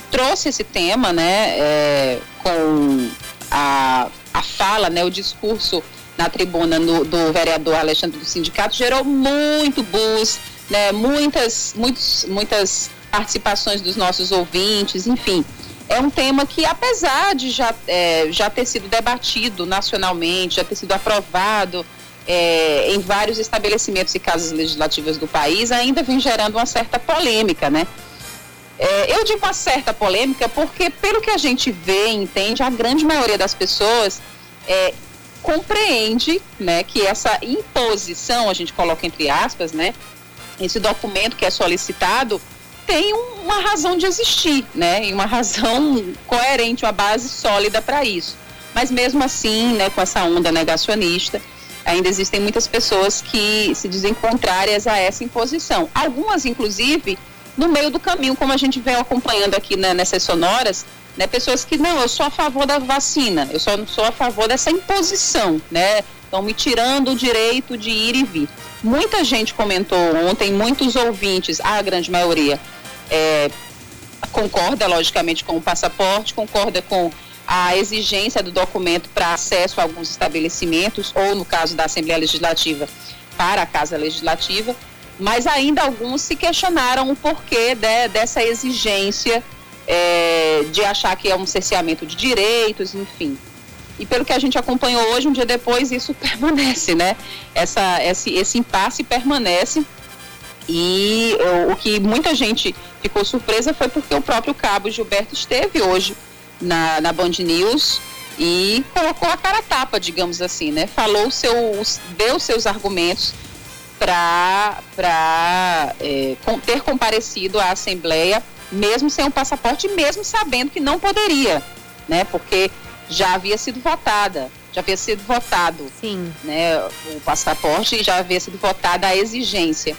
trouxe esse tema, né, é, com a, a fala, né, o discurso na tribuna no, do vereador Alexandre do Sindicato gerou muito bus, né, muitas, muitos, muitas participações dos nossos ouvintes, enfim. É um tema que, apesar de já, é, já ter sido debatido nacionalmente, já ter sido aprovado é, em vários estabelecimentos e casas legislativas do país, ainda vem gerando uma certa polêmica, né? É, eu digo uma certa polêmica porque, pelo que a gente vê e entende, a grande maioria das pessoas é, compreende né, que essa imposição, a gente coloca entre aspas, né, esse documento que é solicitado, tem uma razão de existir, né, e uma razão (laughs) coerente, uma base sólida para isso. Mas mesmo assim, né, com essa onda negacionista, ainda existem muitas pessoas que se dizem contrárias a essa imposição. Algumas, inclusive, no meio do caminho, como a gente vem acompanhando aqui né, nessas sonoras, né? Pessoas que, não, eu sou a favor da vacina, eu só não sou a favor dessa imposição, né? Estão me tirando o direito de ir e vir. Muita gente comentou ontem, muitos ouvintes, a grande maioria, é, concorda, logicamente, com o passaporte, concorda com a exigência do documento para acesso a alguns estabelecimentos, ou no caso da Assembleia Legislativa, para a Casa Legislativa, mas ainda alguns se questionaram o porquê de, dessa exigência é, de achar que é um cerceamento de direitos, enfim. E pelo que a gente acompanhou hoje, um dia depois, isso (laughs) permanece, né? Essa, esse, esse impasse permanece. E o, o que muita gente ficou surpresa foi porque o próprio cabo Gilberto esteve hoje na, na Band News e colocou a cara a tapa, digamos assim, né? Falou seus, deu seus argumentos para é, ter comparecido à Assembleia, mesmo sem o um passaporte, mesmo sabendo que não poderia, né? Porque já havia sido votada, já havia sido votado, Sim. né? O passaporte já havia sido votada a exigência.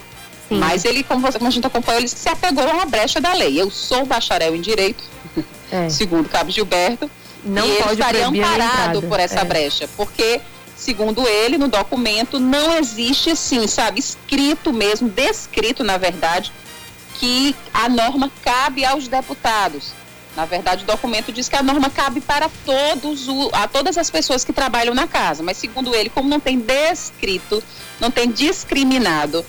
Sim. Mas ele, como, você, como a gente acompanhou, ele se apegou a uma brecha da lei. Eu sou bacharel em direito, é. (laughs) segundo Cabo Gilberto, não e ele estaria amparado por essa é. brecha, porque segundo ele, no documento não existe assim, sabe, escrito mesmo, descrito na verdade, que a norma cabe aos deputados. Na verdade, o documento diz que a norma cabe para todos o, a todas as pessoas que trabalham na casa, mas segundo ele, como não tem descrito, não tem discriminado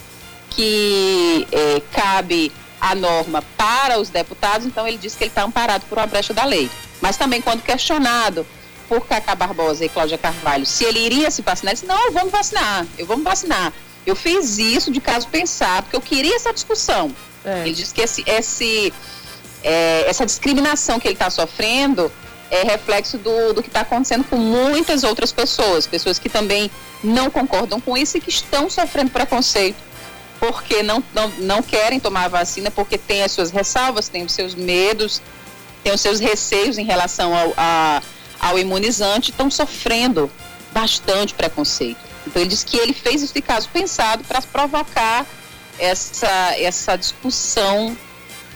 que eh, cabe a norma para os deputados, então ele diz que ele está amparado por uma brecha da lei. Mas também quando questionado por Cacá Barbosa e Cláudia Carvalho se ele iria se vacinar, ele disse, não, eu vou me vacinar, eu vou me vacinar. Eu fiz isso de caso pensado, porque eu queria essa discussão. É. Ele disse que esse, esse, é, essa discriminação que ele está sofrendo é reflexo do, do que está acontecendo com muitas outras pessoas, pessoas que também não concordam com isso e que estão sofrendo preconceito porque não, não, não querem tomar a vacina, porque tem as suas ressalvas, tem os seus medos, tem os seus receios em relação ao, a, ao imunizante estão sofrendo bastante preconceito. Então ele disse que ele fez esse caso pensado para provocar essa, essa discussão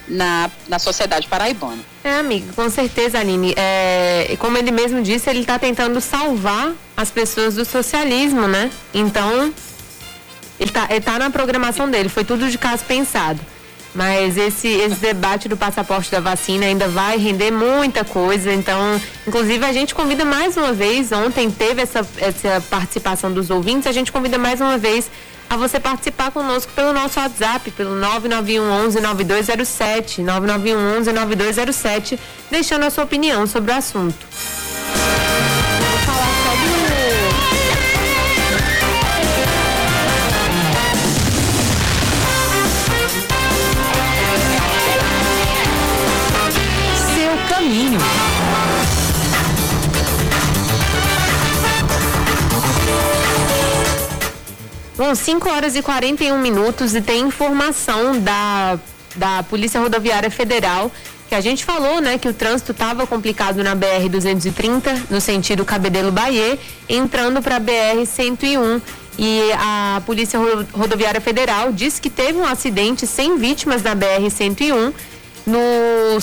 na, na sociedade paraibana. É, amiga, com certeza, Aline. É, como ele mesmo disse, ele está tentando salvar as pessoas do socialismo, né? Então, ele está ele tá na programação dele, foi tudo de caso pensado. Mas esse, esse debate do passaporte da vacina ainda vai render muita coisa. Então, inclusive, a gente convida mais uma vez. Ontem teve essa, essa participação dos ouvintes. A gente convida mais uma vez a você participar conosco pelo nosso WhatsApp, pelo 991 11 9207, 991 11 9207, deixando a sua opinião sobre o assunto. Bom, 5 horas e 41 minutos e tem informação da, da Polícia Rodoviária Federal que a gente falou, né, que o trânsito estava complicado na BR 230 no sentido Cabedelo Bahia, entrando para a BR 101 e a Polícia Rodoviária Federal disse que teve um acidente sem vítimas na BR 101 no,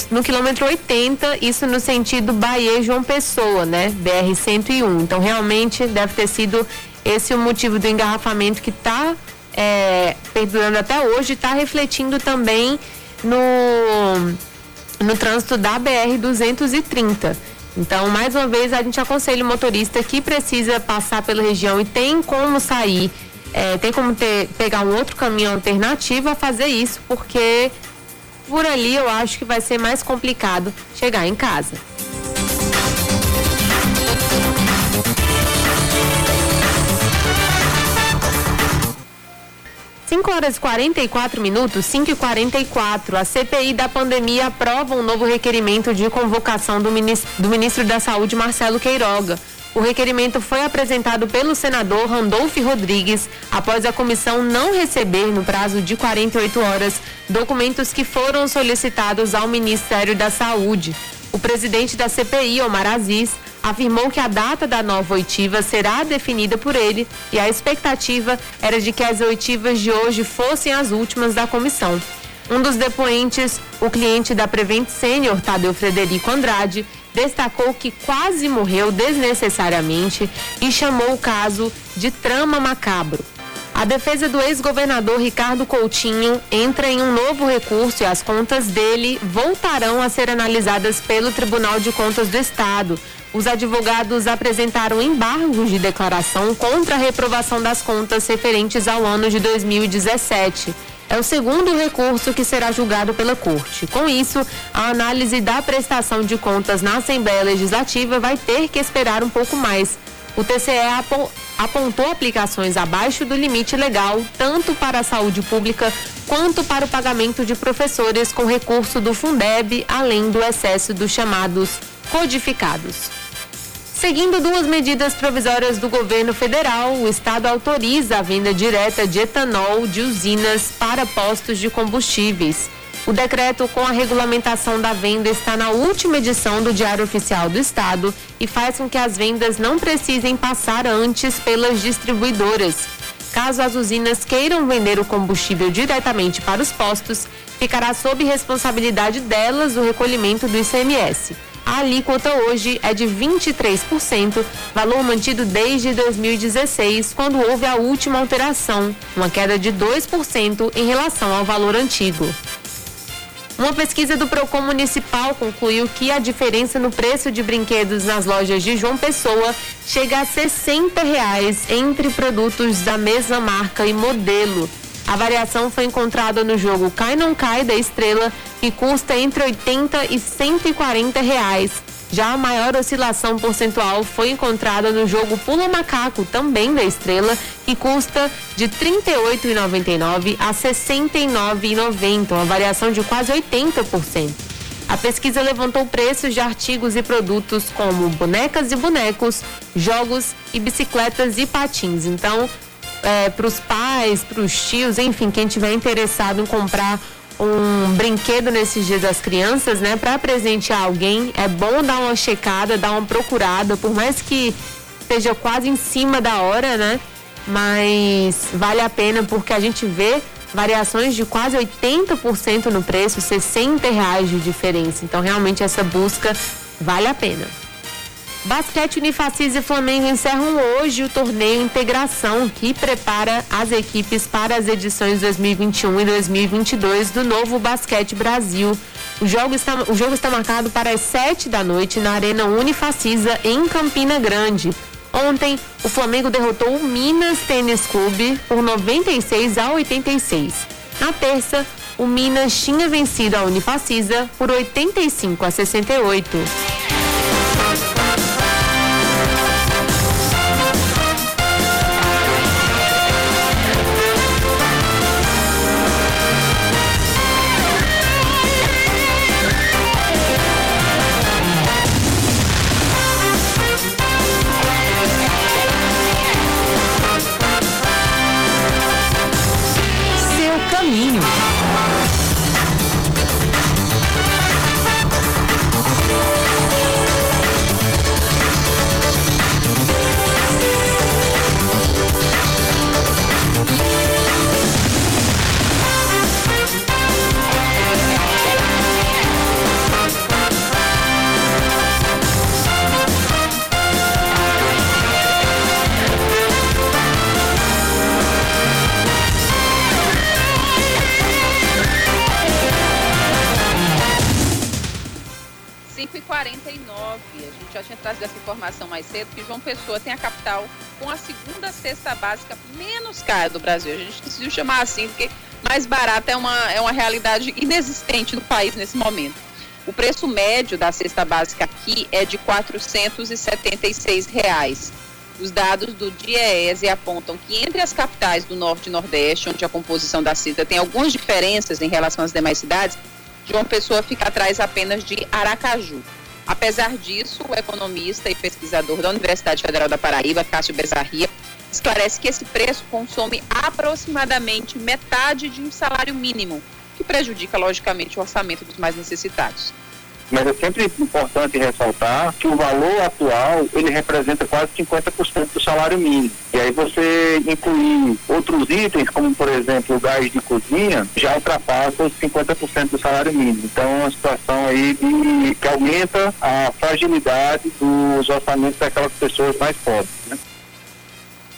no quilômetro 80, isso no sentido Bahia João Pessoa, né? BR 101. Então realmente deve ter sido esse o motivo do engarrafamento que está é, perdurando até hoje, está refletindo também no, no trânsito da BR 230. Então, mais uma vez, a gente aconselha o motorista que precisa passar pela região e tem como sair, é, tem como ter, pegar um outro caminho alternativo a fazer isso, porque por ali eu acho que vai ser mais complicado chegar em casa. Cinco horas e 44 minutos, 5 e 44 A CPI da pandemia aprova um novo requerimento de convocação do ministro, do ministro da Saúde, Marcelo Queiroga. O requerimento foi apresentado pelo senador Randolph Rodrigues após a comissão não receber, no prazo de 48 horas, documentos que foram solicitados ao Ministério da Saúde. O presidente da CPI, Omar Aziz, afirmou que a data da nova oitiva será definida por ele e a expectativa era de que as oitivas de hoje fossem as últimas da comissão. Um dos depoentes, o cliente da Prevent Senior, Tadeu Frederico Andrade, destacou que quase morreu desnecessariamente e chamou o caso de trama macabro. A defesa do ex-governador Ricardo Coutinho entra em um novo recurso e as contas dele voltarão a ser analisadas pelo Tribunal de Contas do Estado. Os advogados apresentaram embargos de declaração contra a reprovação das contas referentes ao ano de 2017. É o segundo recurso que será julgado pela Corte. Com isso, a análise da prestação de contas na Assembleia Legislativa vai ter que esperar um pouco mais. O TCE apontou aplicações abaixo do limite legal, tanto para a saúde pública quanto para o pagamento de professores com recurso do Fundeb, além do excesso dos chamados codificados. Seguindo duas medidas provisórias do governo federal, o Estado autoriza a venda direta de etanol de usinas para postos de combustíveis. O decreto com a regulamentação da venda está na última edição do Diário Oficial do Estado e faz com que as vendas não precisem passar antes pelas distribuidoras. Caso as usinas queiram vender o combustível diretamente para os postos, ficará sob responsabilidade delas o recolhimento do ICMS. A alíquota hoje é de 23%, valor mantido desde 2016, quando houve a última alteração, uma queda de 2% em relação ao valor antigo. Uma pesquisa do Procon Municipal concluiu que a diferença no preço de brinquedos nas lojas de João Pessoa chega a 60 reais entre produtos da mesma marca e modelo. A variação foi encontrada no jogo Cai Não Cai da Estrela, que custa entre 80 e 140 reais. Já a maior oscilação percentual foi encontrada no jogo Pula Macaco, também da Estrela, que custa de R$ 38,99 a R$ 69,90, uma variação de quase 80%. A pesquisa levantou preços de artigos e produtos como bonecas e bonecos, jogos e bicicletas e patins. Então, é, para os pais, para os tios, enfim, quem tiver interessado em comprar um brinquedo nesses dias das crianças, né, para presentear alguém, é bom dar uma checada, dar uma procurada, por mais que esteja quase em cima da hora, né? Mas vale a pena porque a gente vê variações de quase 80% no preço, 60 reais de diferença. Então realmente essa busca vale a pena. Basquete Unifacis e Flamengo encerram hoje o torneio Integração, que prepara as equipes para as edições 2021 e 2022 do novo Basquete Brasil. O jogo está, o jogo está marcado para as 7 da noite na Arena Unifacisa, em Campina Grande. Ontem, o Flamengo derrotou o Minas Tênis Clube por 96 a 86. Na terça, o Minas tinha vencido a Unifacisa por 85 a 68. Que João Pessoa tem a capital com a segunda cesta básica menos cara do Brasil. A gente decidiu chamar assim porque mais barata é uma, é uma realidade inexistente no país nesse momento. O preço médio da cesta básica aqui é de 476 reais. Os dados do DIEESE apontam que entre as capitais do Norte e Nordeste, onde a composição da cesta tem algumas diferenças em relação às demais cidades, João Pessoa fica atrás apenas de Aracaju. Apesar disso, o economista e pesquisador da Universidade Federal da Paraíba, Cássio Bezarria, esclarece que esse preço consome aproximadamente metade de um salário mínimo, que prejudica, logicamente, o orçamento dos mais necessitados mas é sempre importante ressaltar que o valor atual ele representa quase 50% do salário mínimo. E aí você incluir outros itens, como por exemplo o gás de cozinha, já ultrapassa os 50% do salário mínimo. Então é uma situação aí de, que aumenta a fragilidade dos orçamentos daquelas pessoas mais pobres. Né?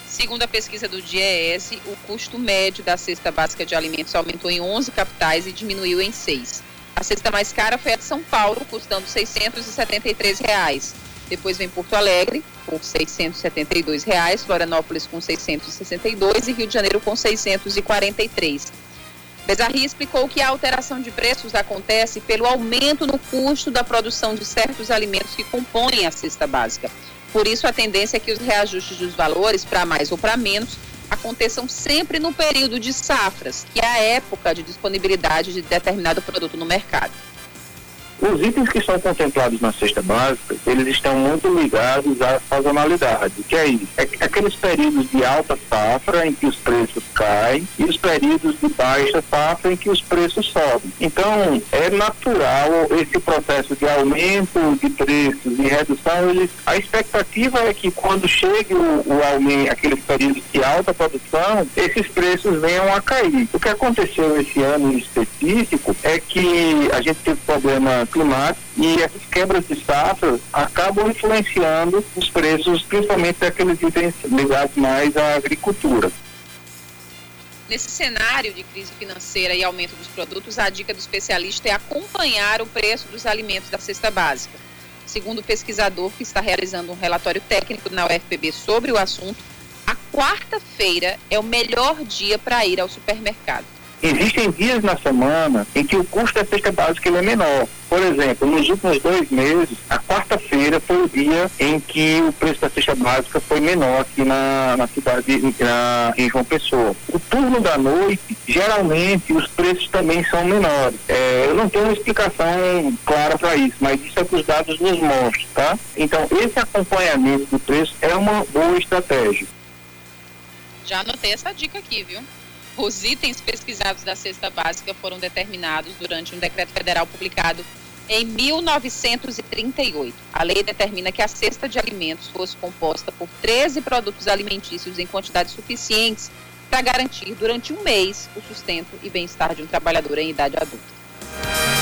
Segundo a pesquisa do DIES, o custo médio da cesta básica de alimentos aumentou em 11 capitais e diminuiu em 6. A cesta mais cara foi a de São Paulo, custando 673 reais. Depois vem Porto Alegre por 672 reais, Florianópolis com 662 e Rio de Janeiro com 643. Bezarri explicou que a alteração de preços acontece pelo aumento no custo da produção de certos alimentos que compõem a cesta básica. Por isso, a tendência é que os reajustes dos valores, para mais ou para menos, aconteçam sempre no período de safras, que é a época de disponibilidade de determinado produto no mercado. Os itens que são contemplados na cesta básica, eles estão muito ligados à sazonalidade, que é isso. É aqueles períodos de alta safra em que os preços caem e os períodos de baixa safra em que os preços sobem. Então, é natural esse processo de aumento de preços e redução. Eles, a expectativa é que quando chegue o, o aumento, aqueles períodos de alta produção, esses preços venham a cair. O que aconteceu esse ano em específico é que a gente teve problema climático e essas quebras de safra acabam influenciando os preços, principalmente daqueles itens ligados mais à agricultura. Nesse cenário de crise financeira e aumento dos produtos, a dica do especialista é acompanhar o preço dos alimentos da cesta básica. Segundo o pesquisador que está realizando um relatório técnico na UFPB sobre o assunto, a quarta-feira é o melhor dia para ir ao supermercado. Existem dias na semana em que o custo da cesta básica é menor. Por exemplo, nos últimos dois meses, a quarta-feira foi o dia em que o preço da cesta básica foi menor aqui na, na cidade, na, em João Pessoa. O turno da noite, geralmente, os preços também são menores. É, eu não tenho uma explicação clara para isso, mas isso é que os dados nos mostram, tá? Então, esse acompanhamento do preço é uma boa estratégia. Já anotei essa dica aqui, viu? Os itens pesquisados da cesta básica foram determinados durante um decreto federal publicado em 1938. A lei determina que a cesta de alimentos fosse composta por 13 produtos alimentícios em quantidades suficientes para garantir durante um mês o sustento e bem-estar de um trabalhador em idade adulta.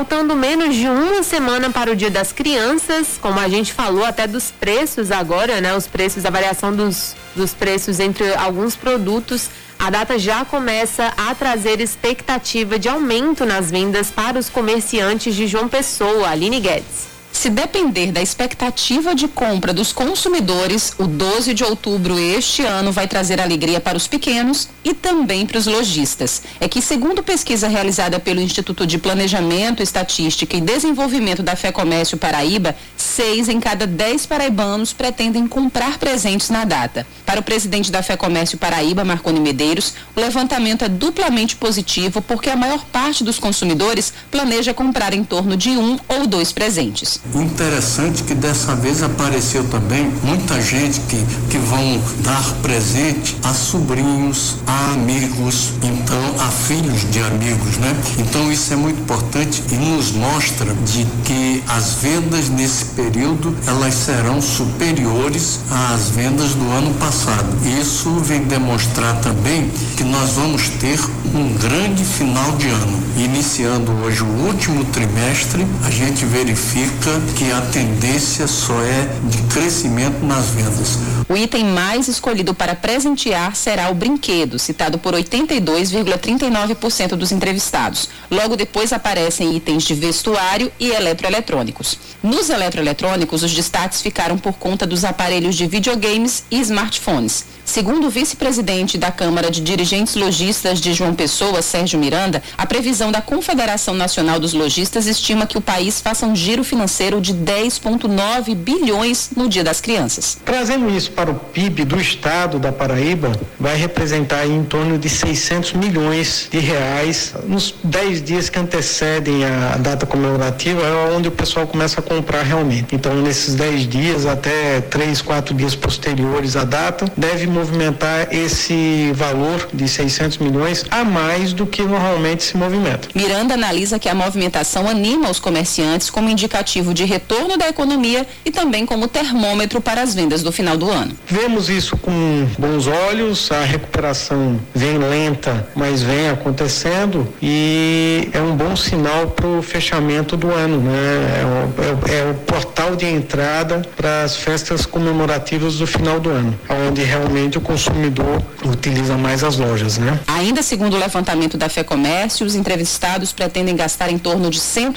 Faltando menos de uma semana para o Dia das Crianças, como a gente falou até dos preços agora, né? Os preços, a variação dos, dos preços entre alguns produtos, a data já começa a trazer expectativa de aumento nas vendas para os comerciantes de João Pessoa, Aline Guedes. Se depender da expectativa de compra dos consumidores, o 12 de outubro este ano vai trazer alegria para os pequenos e também para os lojistas. É que, segundo pesquisa realizada pelo Instituto de Planejamento, Estatística e Desenvolvimento da Fé Comércio Paraíba, seis em cada dez paraibanos pretendem comprar presentes na data. Para o presidente da Fé Comércio Paraíba, Marconi Medeiros, o levantamento é duplamente positivo porque a maior parte dos consumidores planeja comprar em torno de um ou dois presentes. Interessante que dessa vez apareceu também muita gente que, que vão dar presente a sobrinhos, a amigos, então a filhos de amigos, né? Então isso é muito importante e nos mostra de que as vendas nesse período elas serão superiores às vendas do ano passado. Isso vem demonstrar também que nós vamos ter um grande final de ano. Iniciando hoje o último trimestre, a gente verifica que a tendência só é de crescimento nas vendas. O item mais escolhido para presentear será o brinquedo, citado por 82,39% dos entrevistados. Logo depois aparecem itens de vestuário e eletroeletrônicos. Nos eletroeletrônicos, os destaques ficaram por conta dos aparelhos de videogames e smartphones. Segundo o vice-presidente da Câmara de Dirigentes Logistas de João Pessoa, Sérgio Miranda, a previsão da Confederação Nacional dos Lojistas estima que o país faça um giro financeiro de 10,9 bilhões no Dia das Crianças. Trazendo isso para o PIB do estado da Paraíba, vai representar em torno de 600 milhões de reais nos 10 dias que antecedem a data comemorativa, é onde o pessoal começa a comprar realmente. Então, nesses 10 dias, até 3, 4 dias posteriores à data, deve movimentar esse valor de 600 milhões a mais do que normalmente se movimenta. Miranda analisa que a movimentação anima os comerciantes como indicativo de retorno da economia e também como termômetro para as vendas do final do ano. Vemos isso com bons olhos, a recuperação vem lenta, mas vem acontecendo e é um bom sinal para o fechamento do ano, né? É o, é, é o portal de entrada para as festas comemorativas do final do ano, onde realmente o consumidor utiliza mais as lojas, né? Ainda segundo o levantamento da FEComércio, os entrevistados pretendem gastar em torno de R$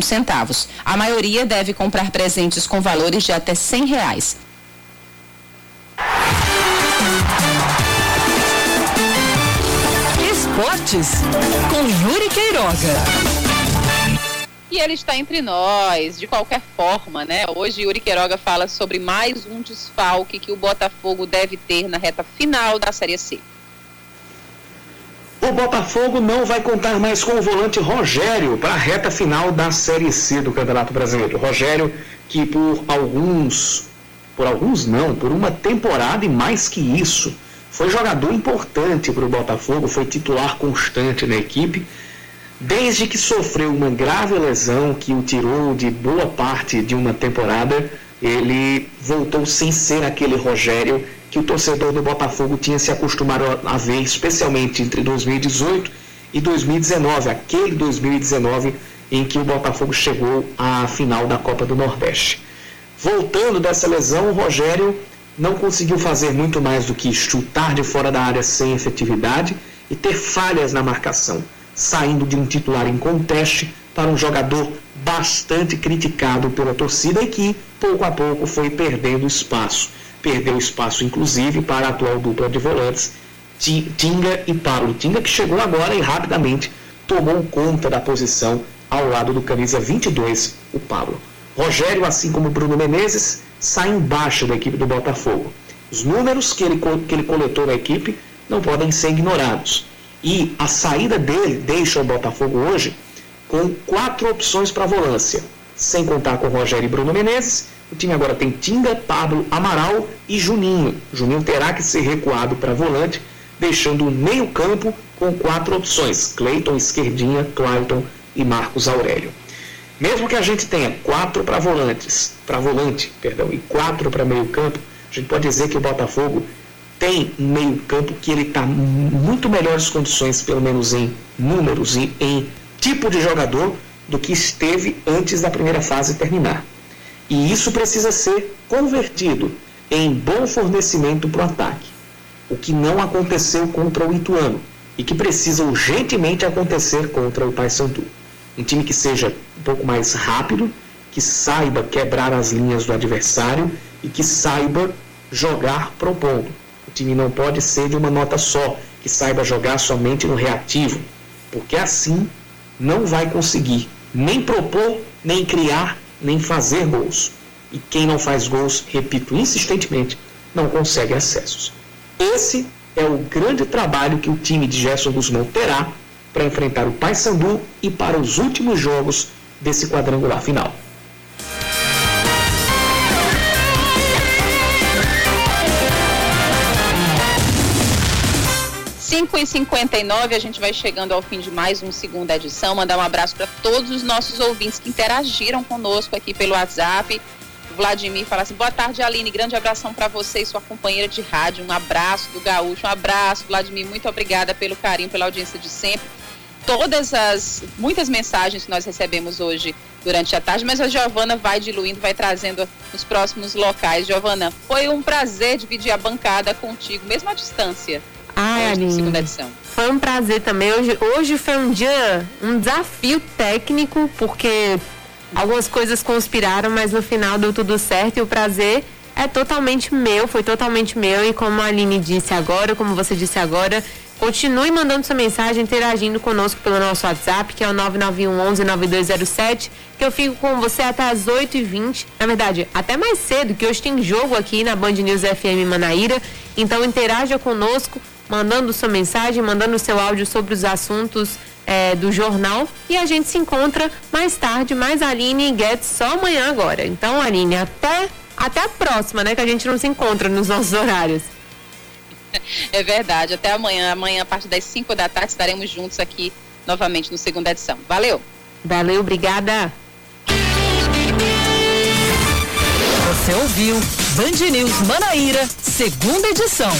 176,51. A maioria deve comprar presentes com valores de até 100 reais. Esportes com Yuri Queiroga. E ele está entre nós, de qualquer forma, né? Hoje Yuri Queiroga fala sobre mais um desfalque que o Botafogo deve ter na reta final da Série C. O Botafogo não vai contar mais com o volante Rogério para a reta final da Série C do Campeonato Brasileiro. Rogério, que por alguns, por alguns não, por uma temporada e mais que isso, foi jogador importante para o Botafogo, foi titular constante na equipe desde que sofreu uma grave lesão que o tirou de boa parte de uma temporada, ele voltou sem ser aquele Rogério que o torcedor do Botafogo tinha se acostumado a ver, especialmente entre 2018 e 2019, aquele 2019 em que o Botafogo chegou à final da Copa do Nordeste. Voltando dessa lesão, o Rogério não conseguiu fazer muito mais do que chutar de fora da área sem efetividade e ter falhas na marcação saindo de um titular em conteste para um jogador bastante criticado pela torcida e que, pouco a pouco, foi perdendo espaço. Perdeu espaço, inclusive, para a atual dupla de volantes, Tinga e Pablo. Tinga que chegou agora e rapidamente tomou conta da posição ao lado do camisa 22, o Pablo. Rogério, assim como Bruno Menezes, sai embaixo da equipe do Botafogo. Os números que ele, que ele coletou na equipe não podem ser ignorados. E a saída dele deixa o Botafogo hoje com quatro opções para volância. Sem contar com Rogério e Bruno Menezes, o time agora tem Tinga, Pablo, Amaral e Juninho. Juninho terá que ser recuado para volante, deixando o meio-campo com quatro opções: Cleiton, Esquerdinha, Clayton e Marcos Aurélio. Mesmo que a gente tenha quatro para volantes, para volante, perdão, e quatro para meio-campo, a gente pode dizer que o Botafogo tem um meio-campo que ele está muito melhores condições, pelo menos em números e em tipo de jogador, do que esteve antes da primeira fase terminar. E isso precisa ser convertido em bom fornecimento para o ataque, o que não aconteceu contra o Ituano e que precisa urgentemente acontecer contra o Paysandu. Um time que seja um pouco mais rápido, que saiba quebrar as linhas do adversário e que saiba jogar propondo o time não pode ser de uma nota só, que saiba jogar somente no reativo, porque assim não vai conseguir nem propor, nem criar, nem fazer gols. E quem não faz gols, repito insistentemente, não consegue acessos. Esse é o grande trabalho que o time de Gerson Guzmão terá para enfrentar o Paysandu e para os últimos jogos desse quadrangular final. 5 e 59 a gente vai chegando ao fim de mais uma segunda edição. Mandar um abraço para todos os nossos ouvintes que interagiram conosco aqui pelo WhatsApp. O Vladimir fala assim: boa tarde, Aline. Grande abração para você e sua companheira de rádio. Um abraço do Gaúcho. Um abraço, Vladimir. Muito obrigada pelo carinho, pela audiência de sempre. Todas as muitas mensagens que nós recebemos hoje durante a tarde, mas a Giovana vai diluindo, vai trazendo os próximos locais. Giovana, foi um prazer dividir a bancada contigo, mesmo à distância. Ai, Aline. Segunda edição. Foi um prazer também. Hoje, hoje foi um dia, um desafio técnico, porque algumas coisas conspiraram, mas no final deu tudo certo e o prazer é totalmente meu, foi totalmente meu. E como a Aline disse agora, como você disse agora, continue mandando sua mensagem, interagindo conosco pelo nosso WhatsApp, que é o 991 9207, que eu fico com você até as 8h20. Na verdade, até mais cedo, que hoje tem jogo aqui na Band News FM Manaíra. Então interaja conosco mandando sua mensagem, mandando seu áudio sobre os assuntos é, do jornal. E a gente se encontra mais tarde, mais Aline e Guedes só amanhã agora. Então, Aline, até, até a próxima, né? Que a gente não se encontra nos nossos horários. (laughs) É verdade. Até amanhã. Amanhã, a partir das 5 da tarde, estaremos juntos aqui novamente no segunda edição. Valeu! Valeu, obrigada! Você ouviu Band News Manaíra, segunda edição.